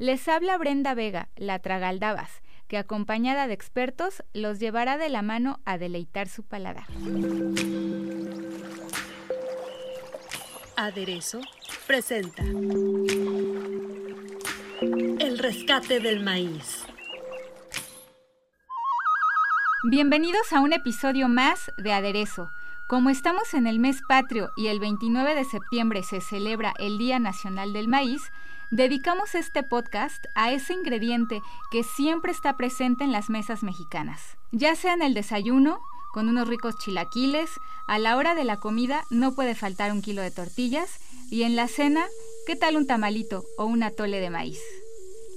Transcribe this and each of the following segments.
Les habla Brenda Vega, la Tragaldabas, que acompañada de expertos los llevará de la mano a deleitar su paladar. Aderezo presenta El rescate del maíz. Bienvenidos a un episodio más de Aderezo. Como estamos en el mes patrio y el 29 de septiembre se celebra el Día Nacional del Maíz, dedicamos este podcast a ese ingrediente que siempre está presente en las mesas mexicanas. Ya sea en el desayuno, con unos ricos chilaquiles, a la hora de la comida no puede faltar un kilo de tortillas y en la cena, ¿qué tal un tamalito o un atole de maíz?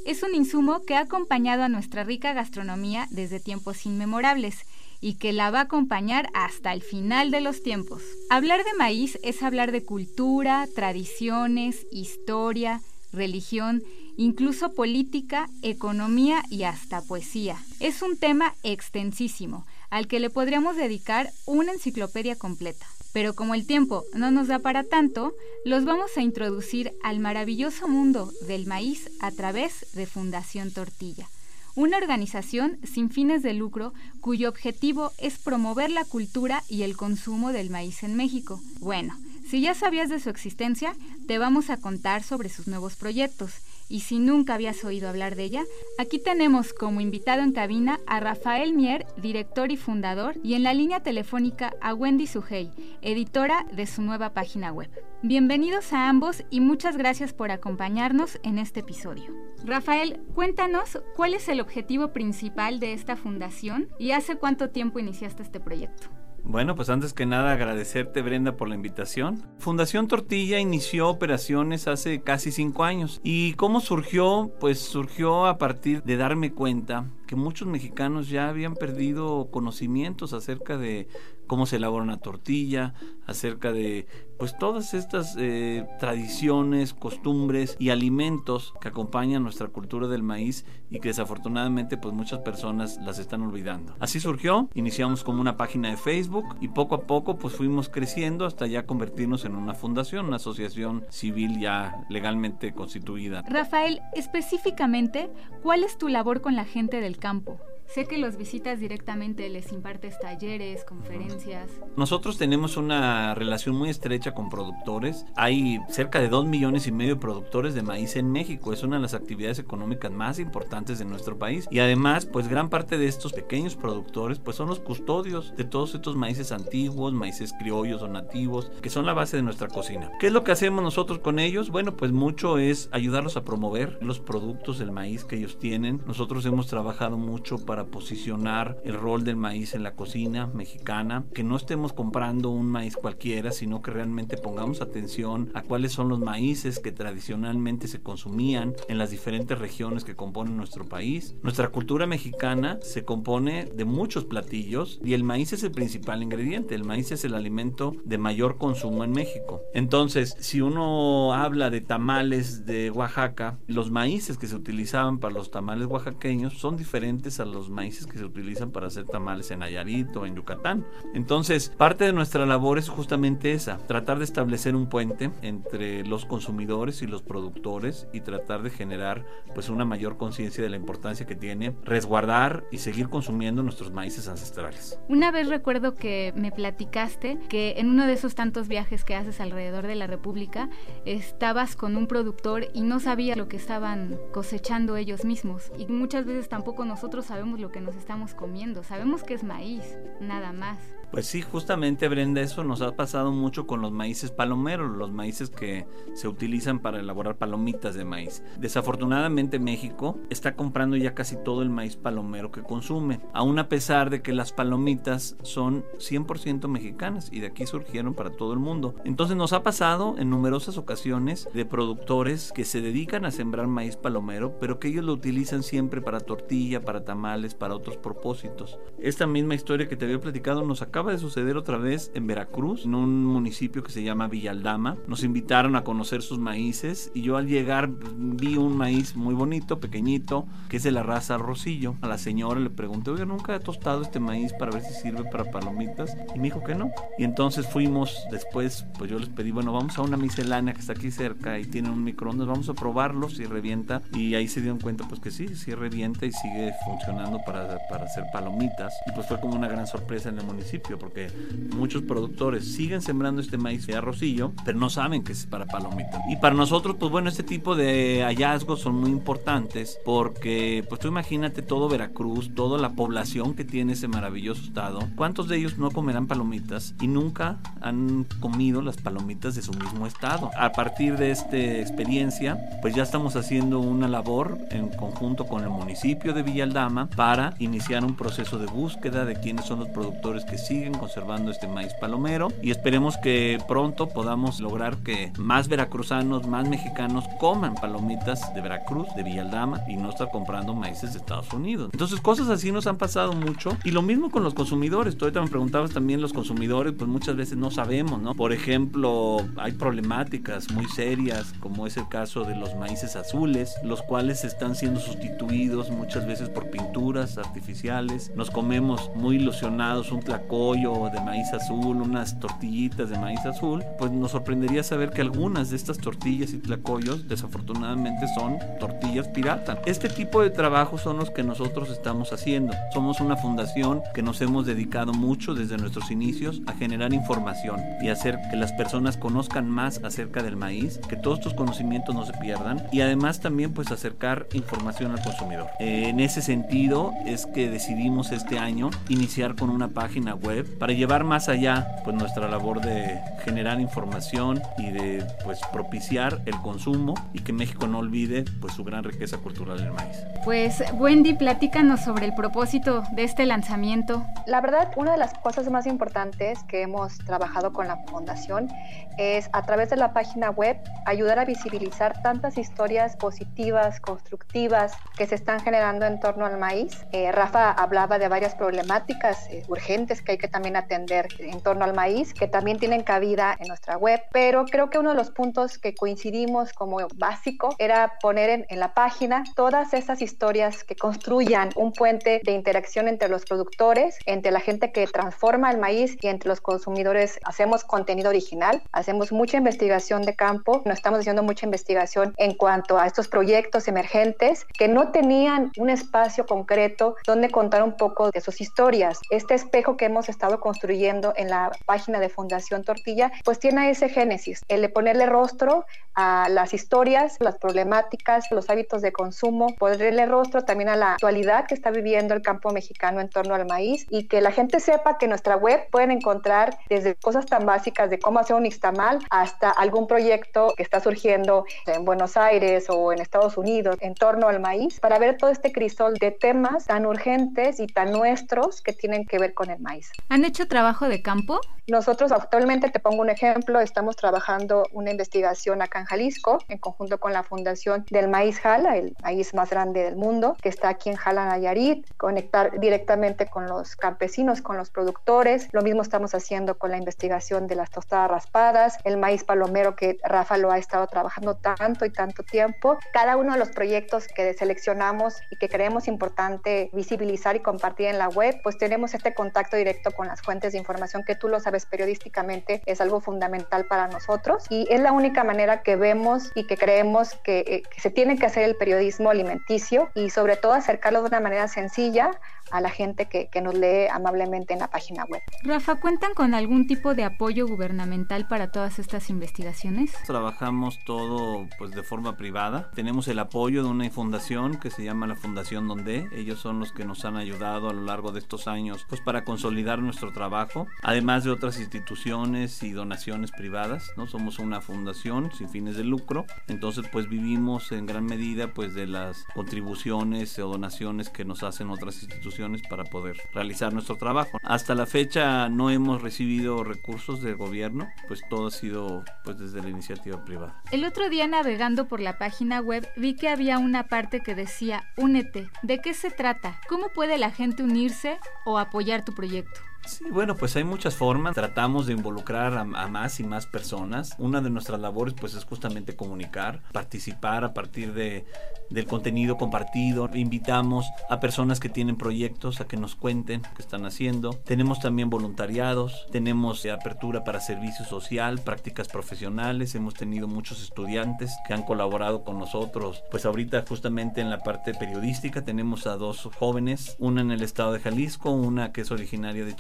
Es un insumo que ha acompañado a nuestra rica gastronomía desde tiempos inmemorables y que la va a acompañar hasta el final de los tiempos. Hablar de maíz es hablar de cultura, tradiciones, historia, religión, incluso política, economía y hasta poesía. Es un tema extensísimo, al que le podríamos dedicar una enciclopedia completa. Pero como el tiempo no nos da para tanto, los vamos a introducir al maravilloso mundo del maíz a través de Fundación Tortilla, una organización sin fines de lucro cuyo objetivo es promover la cultura y el consumo del maíz en México. Bueno, si ya sabías de su existencia, te vamos a contar sobre sus nuevos proyectos. Y si nunca habías oído hablar de ella, aquí tenemos como invitado en cabina a Rafael Mier, director y fundador, y en la línea telefónica a Wendy Sujei, editora de su nueva página web. Bienvenidos a ambos y muchas gracias por acompañarnos en este episodio. Rafael, cuéntanos cuál es el objetivo principal de esta fundación y hace cuánto tiempo iniciaste este proyecto. Bueno, pues antes que nada agradecerte Brenda por la invitación. Fundación Tortilla inició operaciones hace casi cinco años. ¿Y cómo surgió? Pues surgió a partir de darme cuenta que muchos mexicanos ya habían perdido conocimientos acerca de cómo se elabora una tortilla, acerca de pues todas estas eh, tradiciones, costumbres y alimentos que acompañan nuestra cultura del maíz y que desafortunadamente pues muchas personas las están olvidando. Así surgió, iniciamos como una página de Facebook y poco a poco pues fuimos creciendo hasta ya convertirnos en una fundación, una asociación civil ya legalmente constituida. Rafael, específicamente, ¿cuál es tu labor con la gente del campo? Sé que los visitas directamente, les impartes talleres, conferencias. Nosotros tenemos una relación muy estrecha con productores. Hay cerca de 2 millones y medio de productores de maíz en México. Es una de las actividades económicas más importantes de nuestro país. Y además, pues gran parte de estos pequeños productores pues son los custodios de todos estos maíces antiguos, maíces criollos o nativos, que son la base de nuestra cocina. ¿Qué es lo que hacemos nosotros con ellos? Bueno, pues mucho es ayudarlos a promover los productos del maíz que ellos tienen. Nosotros hemos trabajado mucho para posicionar el rol del maíz en la cocina mexicana, que no estemos comprando un maíz cualquiera, sino que realmente pongamos atención a cuáles son los maíces que tradicionalmente se consumían en las diferentes regiones que componen nuestro país. Nuestra cultura mexicana se compone de muchos platillos y el maíz es el principal ingrediente. El maíz es el alimento de mayor consumo en México. Entonces, si uno habla de tamales de Oaxaca, los maíces que se utilizaban para los tamales oaxaqueños son diferentes a los maíces que se utilizan para hacer tamales en Nayarit o en Yucatán. Entonces, parte de nuestra labor es justamente esa, tratar de establecer un puente entre los consumidores y los productores y tratar de generar pues una mayor conciencia de la importancia que tiene resguardar y seguir consumiendo nuestros maíces ancestrales. Una vez recuerdo que me platicaste que en uno de esos tantos viajes que haces alrededor de la República estabas con un productor y no sabía lo que estaban cosechando ellos mismos y muchas veces tampoco nosotros sabemos lo que nos estamos comiendo. Sabemos que es maíz, nada más. Pues sí, justamente Brenda, eso nos ha pasado mucho con los maíces palomeros, los maíces que se utilizan para elaborar palomitas de maíz. Desafortunadamente México está comprando ya casi todo el maíz palomero que consume, aún a pesar de que las palomitas son 100% mexicanas y de aquí surgieron para todo el mundo. Entonces nos ha pasado en numerosas ocasiones de productores que se dedican a sembrar maíz palomero, pero que ellos lo utilizan siempre para tortilla, para tamales, para otros propósitos. Esta misma historia que te había platicado nos acaba de suceder otra vez en Veracruz, en un municipio que se llama Villaldama. Nos invitaron a conocer sus maíces y yo al llegar vi un maíz muy bonito, pequeñito, que es de la raza Rosillo. A la señora le pregunté, oiga, ¿nunca he tostado este maíz para ver si sirve para palomitas? Y me dijo que no. Y entonces fuimos después, pues yo les pedí, bueno, vamos a una miscelánea que está aquí cerca y tiene un microondas, vamos a probarlo si revienta. Y ahí se dieron cuenta, pues que sí, sí revienta y sigue funcionando para, para hacer palomitas. Y pues fue como una gran sorpresa en el municipio, porque muchos productores siguen sembrando este maíz de arrocillo, pero no saben que es para palomitas. Y para nosotros, pues bueno, este tipo de hallazgos son muy importantes porque, pues tú imagínate todo Veracruz, toda la población que tiene ese maravilloso estado, ¿cuántos de ellos no comerán palomitas y nunca han comido las palomitas de su mismo estado? A partir de esta experiencia, pues ya estamos haciendo una labor en conjunto con el municipio de Villaldama para iniciar un proceso de búsqueda de quiénes son los productores que siguen conservando este maíz palomero y esperemos que pronto podamos lograr que más veracruzanos, más mexicanos coman palomitas de Veracruz, de Villaldama y no estar comprando maíces de Estados Unidos. Entonces cosas así nos han pasado mucho y lo mismo con los consumidores. Tú ahorita me preguntabas también los consumidores, pues muchas veces no sabemos, ¿no? Por ejemplo, hay problemáticas muy serias como es el caso de los maíces azules, los cuales están siendo sustituidos muchas veces por pinturas artificiales. Nos comemos muy ilusionados un tlacoyo de maíz azul, unas tortillitas de maíz azul, pues nos sorprendería saber que algunas de estas tortillas y tlacoyos desafortunadamente son tortillas pirata. Este tipo de trabajos son los que nosotros estamos haciendo. Somos una fundación que nos hemos dedicado mucho desde nuestros inicios a generar información y hacer que las personas conozcan más acerca del maíz, que todos estos conocimientos no se pierdan y además también pues acercar información al consumidor. En ese sentido es que decidimos este año iniciar con una página web para llevar más allá pues nuestra labor de generar información y de pues propiciar el consumo y que México no olvide pues su gran riqueza cultural del maíz. Pues Wendy, platícanos sobre el propósito de este lanzamiento. La verdad, una de las cosas más importantes que hemos trabajado con la fundación es a través de la página web ayudar a visibilizar tantas historias positivas, constructivas que se están generando en torno al maíz. Eh, Rafa hablaba de varias problemáticas eh, urgentes que hay que también atender en torno al maíz, que también tienen cabida en nuestra web, pero creo que uno de los puntos que coincidimos como básico era poner en, en la página todas esas historias que construyan un puente de interacción entre los productores, entre la gente que transforma el maíz y entre los consumidores. Hacemos contenido original, hacemos mucha investigación de campo, no estamos haciendo mucha investigación en cuanto a estos proyectos emergentes que no tenían un espacio concreto donde contar un poco de sus historias. Este espejo que hemos estado construyendo en la página de Fundación Tortilla, pues tiene ese génesis, el de ponerle rostro a las historias, las problemáticas, los hábitos de consumo, ponerle rostro también a la actualidad que está viviendo el campo mexicano en torno al maíz y que la gente sepa que en nuestra web pueden encontrar desde cosas tan básicas de cómo hacer un nixtamal hasta algún proyecto que está surgiendo en Buenos Aires o en Estados Unidos en torno al maíz para ver todo este crisol de temas tan urgentes y tan nuestros que tienen que ver con el maíz. ¿Han hecho trabajo de campo? Nosotros actualmente, te pongo un ejemplo, estamos trabajando una investigación acá en Jalisco en conjunto con la Fundación del Maíz Jala, el maíz más grande del mundo, que está aquí en Jala, Nayarit, conectar directamente con los campesinos, con los productores. Lo mismo estamos haciendo con la investigación de las tostadas raspadas, el maíz palomero que Rafa lo ha estado trabajando tanto y tanto tiempo. Cada uno de los proyectos que seleccionamos y que creemos importante visibilizar y compartir en la web, pues tenemos este contacto directo con las fuentes de información que tú lo periodísticamente es algo fundamental para nosotros y es la única manera que vemos y que creemos que, eh, que se tiene que hacer el periodismo alimenticio y sobre todo acercarlo de una manera sencilla a la gente que, que nos lee amablemente en la página web. Rafa, ¿cuentan con algún tipo de apoyo gubernamental para todas estas investigaciones? Trabajamos todo pues de forma privada. Tenemos el apoyo de una fundación que se llama la Fundación Donde. Ellos son los que nos han ayudado a lo largo de estos años pues para consolidar nuestro trabajo, además de otras instituciones y donaciones privadas, ¿no? Somos una fundación sin fines de lucro, entonces pues vivimos en gran medida pues de las contribuciones o donaciones que nos hacen otras instituciones para poder realizar nuestro trabajo. Hasta la fecha no hemos recibido recursos del gobierno, pues todo ha sido pues desde la iniciativa privada. El otro día navegando por la página web vi que había una parte que decía Únete. ¿De qué se trata? ¿Cómo puede la gente unirse o apoyar tu proyecto? Sí, bueno, pues hay muchas formas. Tratamos de involucrar a, a, más y más personas. Una de nuestras labores, pues, es justamente comunicar, participar a partir de, del contenido compartido. Invitamos a personas que tienen proyectos a que nos cuenten qué están haciendo. Tenemos también voluntariados, tenemos apertura para servicio social, prácticas profesionales. Hemos tenido muchos estudiantes que han colaborado con nosotros. Pues ahorita justamente en la parte periodística tenemos a dos jóvenes, una en el estado de Jalisco, una que es originaria de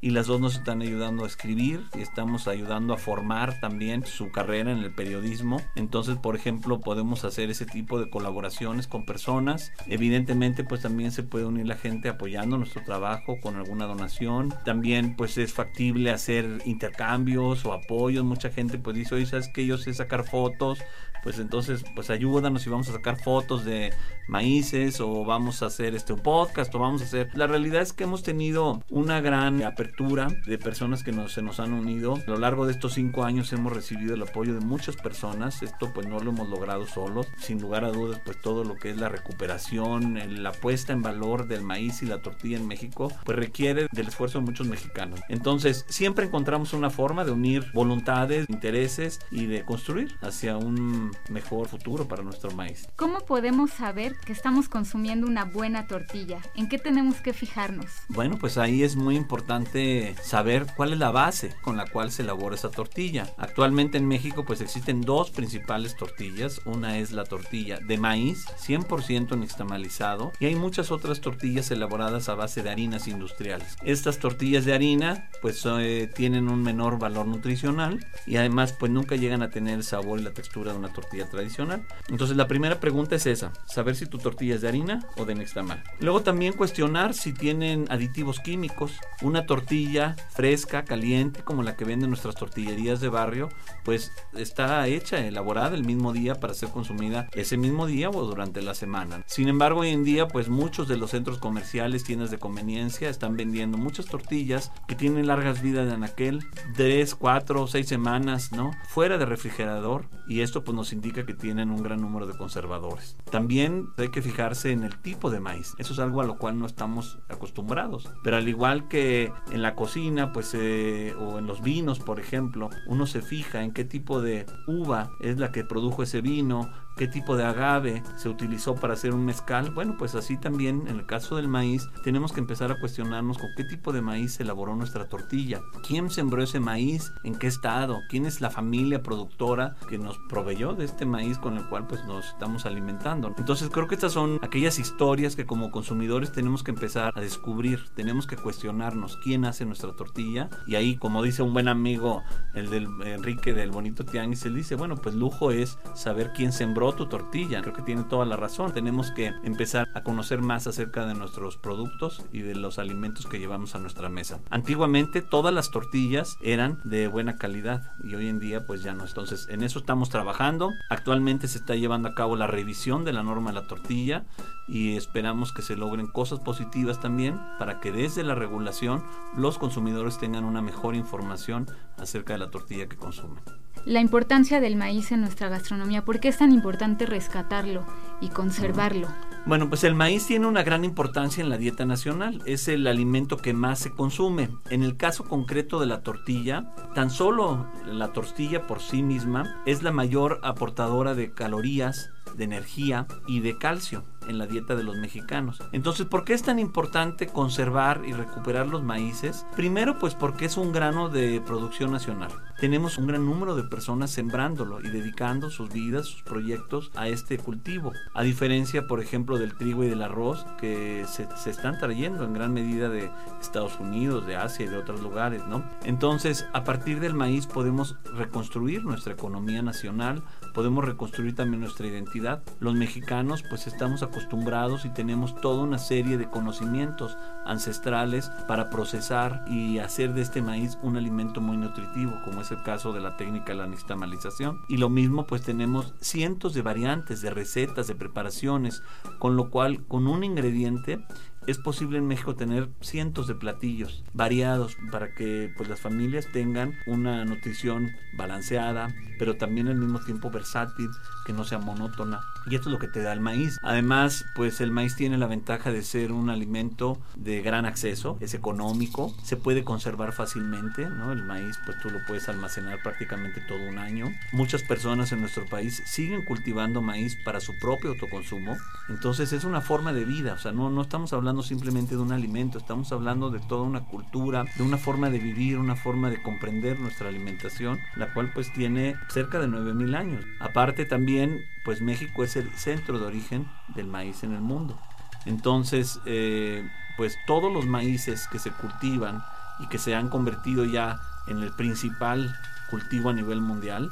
Y las dos nos están ayudando a escribir y estamos ayudando a formar también su carrera en el periodismo. Entonces, por ejemplo, podemos hacer ese tipo de colaboraciones con personas. Evidentemente, pues también se puede unir la gente apoyando nuestro trabajo con alguna donación. También, pues es factible hacer intercambios o apoyos. Mucha gente pues dice, oye, ¿sabes que Yo sé sacar fotos. Pues entonces, pues ayúdanos y vamos a sacar fotos de maíces o vamos a hacer este podcast o vamos a hacer... La realidad es que hemos tenido una gran apertura de personas que nos, se nos han unido. A lo largo de estos cinco años hemos recibido el apoyo de muchas personas. Esto pues no lo hemos logrado solos. Sin lugar a dudas pues todo lo que es la recuperación, la puesta en valor del maíz y la tortilla en México pues requiere del esfuerzo de muchos mexicanos. Entonces siempre encontramos una forma de unir voluntades, intereses y de construir hacia un mejor futuro para nuestro maíz. ¿Cómo podemos saber que estamos consumiendo una buena tortilla? ¿En qué tenemos que fijarnos? Bueno, pues ahí es muy importante saber cuál es la base con la cual se elabora esa tortilla. Actualmente en México pues existen dos principales tortillas. Una es la tortilla de maíz, 100% nixtamalizado, y hay muchas otras tortillas elaboradas a base de harinas industriales. Estas tortillas de harina pues eh, tienen un menor valor nutricional y además pues nunca llegan a tener el sabor y la textura de una tortilla tradicional. Entonces la primera pregunta es esa, saber si tu tortilla es de harina o de nixtamal. Luego también cuestionar si tienen aditivos químicos. Una tortilla fresca, caliente, como la que venden nuestras tortillerías de barrio, pues está hecha, elaborada el mismo día para ser consumida ese mismo día o durante la semana. Sin embargo, hoy en día, pues muchos de los centros comerciales, tiendas de conveniencia, están vendiendo muchas tortillas que tienen largas vidas en aquel 3, 4, 6 semanas, ¿no? Fuera de refrigerador y esto pues nos indica que tienen un gran número de conservadores. También hay que fijarse en el tipo de maíz. Eso es algo a lo cual no estamos acostumbrados. Pero al igual que en la cocina, pues, eh, o en los vinos, por ejemplo, uno se fija en qué tipo de uva es la que produjo ese vino, qué tipo de agave se utilizó para hacer un mezcal. Bueno, pues así también en el caso del maíz tenemos que empezar a cuestionarnos con qué tipo de maíz se elaboró nuestra tortilla. ¿Quién sembró ese maíz? ¿En qué estado? ¿Quién es la familia productora que nos proveyó de este maíz con el cual pues nos estamos alimentando? Entonces creo que estas son aquellas historias que como consumidores tenemos que empezar a descubrir. Tenemos que cuestionarnos quién hace nuestra tortilla y ahí como dice un buen amigo, el del Enrique del Bonito Tianguis, él dice, bueno, pues lujo es saber quién sembró tu tortilla. Creo que tiene toda la razón. Tenemos que empezar a conocer más acerca de nuestros productos y de los alimentos que llevamos a nuestra mesa. Antiguamente todas las tortillas eran de buena calidad y hoy en día pues ya no. Entonces en eso estamos trabajando. Actualmente se está llevando a cabo la revisión de la norma de la tortilla y esperamos que se logren cosas positivas también para que desde la regulación los consumidores tengan una mejor información acerca de la tortilla que consumen la importancia del maíz en nuestra gastronomía. ¿Por qué es tan importante rescatarlo y conservarlo? Bueno, pues el maíz tiene una gran importancia en la dieta nacional. Es el alimento que más se consume. En el caso concreto de la tortilla, tan solo la tortilla por sí misma es la mayor aportadora de calorías, de energía y de calcio en la dieta de los mexicanos. Entonces, ¿por qué es tan importante conservar y recuperar los maíces? Primero, pues porque es un grano de producción nacional. Tenemos un gran número de personas sembrándolo y dedicando sus vidas, sus proyectos a este cultivo. A diferencia, por ejemplo, del trigo y del arroz que se, se están trayendo en gran medida de Estados Unidos, de Asia y de otros lugares, ¿no? Entonces, a partir del maíz podemos reconstruir nuestra economía nacional, podemos reconstruir también nuestra identidad. Los mexicanos pues estamos acostumbrados y tenemos toda una serie de conocimientos ancestrales para procesar y hacer de este maíz un alimento muy nutritivo, como es el caso de la técnica de la nixtamalización. Y lo mismo pues tenemos cientos de variantes, de recetas, de preparaciones, con lo cual con un ingrediente es posible en México tener cientos de platillos variados para que pues las familias tengan una nutrición balanceada, pero también al mismo tiempo versátil, que no sea monótona. Y esto es lo que te da el maíz. Además, pues el maíz tiene la ventaja de ser un alimento de gran acceso, es económico, se puede conservar fácilmente, ¿no? El maíz pues tú lo puedes almacenar prácticamente todo un año. Muchas personas en nuestro país siguen cultivando maíz para su propio autoconsumo. Entonces es una forma de vida, o sea, no, no estamos hablando simplemente de un alimento, estamos hablando de toda una cultura, de una forma de vivir, una forma de comprender nuestra alimentación, la cual pues tiene cerca de 9000 años. Aparte también, pues México es el centro de origen del maíz en el mundo. Entonces, eh, pues todos los maíces que se cultivan y que se han convertido ya en el principal cultivo a nivel mundial,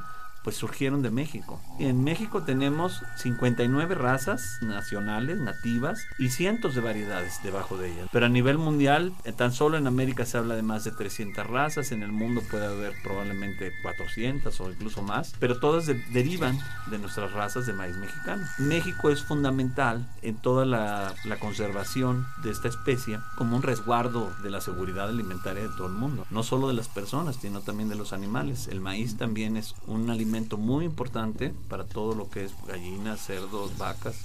pues surgieron de México. En México tenemos 59 razas nacionales, nativas, y cientos de variedades debajo de ellas. Pero a nivel mundial, eh, tan solo en América se habla de más de 300 razas, en el mundo puede haber probablemente 400 o incluso más, pero todas derivan de nuestras razas de maíz mexicano. México es fundamental en toda la, la conservación de esta especie como un resguardo de la seguridad alimentaria de todo el mundo, no solo de las personas, sino también de los animales. El maíz también es un alimento muy importante para todo lo que es gallinas, cerdos, vacas,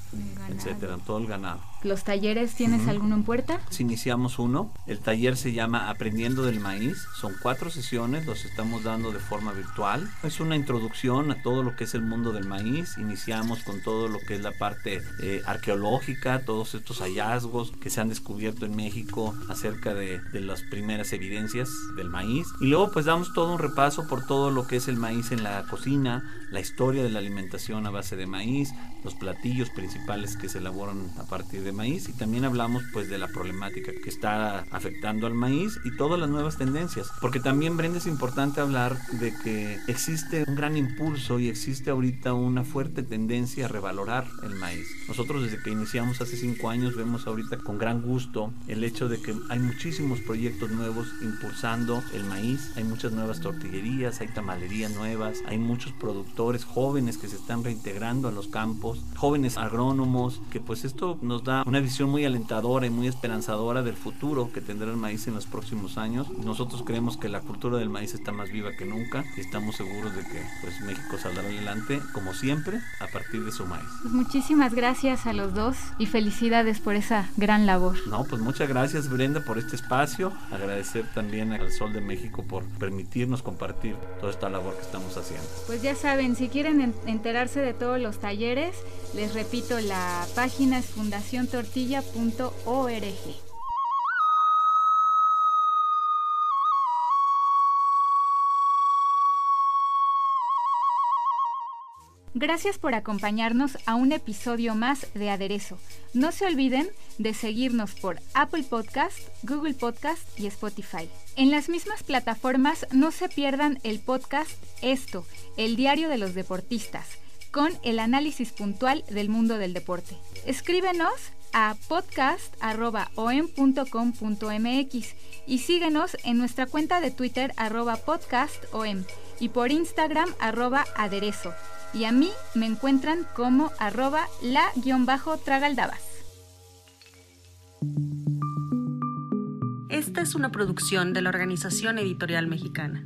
etcétera, todo el ganado. ¿Los talleres tienes alguno en puerta? Si iniciamos uno, el taller se llama Aprendiendo del Maíz. Son cuatro sesiones, los estamos dando de forma virtual. Es una introducción a todo lo que es el mundo del maíz. Iniciamos con todo lo que es la parte eh, arqueológica, todos estos hallazgos que se han descubierto en México acerca de, de las primeras evidencias del maíz. Y luego pues damos todo un repaso por todo lo que es el maíz en la cocina, la historia de la alimentación a base de maíz, los platillos principales que se elaboran a partir de maíz. Y también hablamos pues de la problemática que está afectando al maíz y todas las nuevas tendencias, porque también Brenda es importante hablar de que existe un gran impulso y existe ahorita una fuerte tendencia a revalorar el maíz. Nosotros desde que iniciamos hace cinco años vemos ahorita con gran gusto el hecho de que hay muchísimos proyectos nuevos impulsando el maíz, hay muchas nuevas tortillerías, hay tamalerías nuevas, hay muchos productores jóvenes que se están reintegrando a los campos, jóvenes agrónomos, que pues esto nos da una visión muy alentadora y muy esperanzadora del futuro que tendrá el maíz en los próximos años. Nosotros creemos que la cultura del maíz está más viva que nunca y estamos seguros de que pues México saldrá adelante como siempre a partir de su maíz. Pues muchísimas gracias a los dos y felicidades por esa gran labor. No, pues muchas gracias Brenda por este espacio. Agradecer también al Sol de México por permitirnos compartir toda esta labor que estamos haciendo. Pues ya saben, si quieren enterarse de todos los talleres, les repito, la página es fundaciontortilla.org. Gracias por acompañarnos a un episodio más de Aderezo. No se olviden de seguirnos por Apple Podcast, Google Podcast y Spotify. En las mismas plataformas no se pierdan el podcast Esto, el diario de los deportistas, con el análisis puntual del mundo del deporte. Escríbenos a podcast.om.com.mx y síguenos en nuestra cuenta de Twitter arroba podcastom y por Instagram arroba aderezo. Y a mí me encuentran como arroba la-tragaldabas. Esta es una producción de la Organización Editorial Mexicana.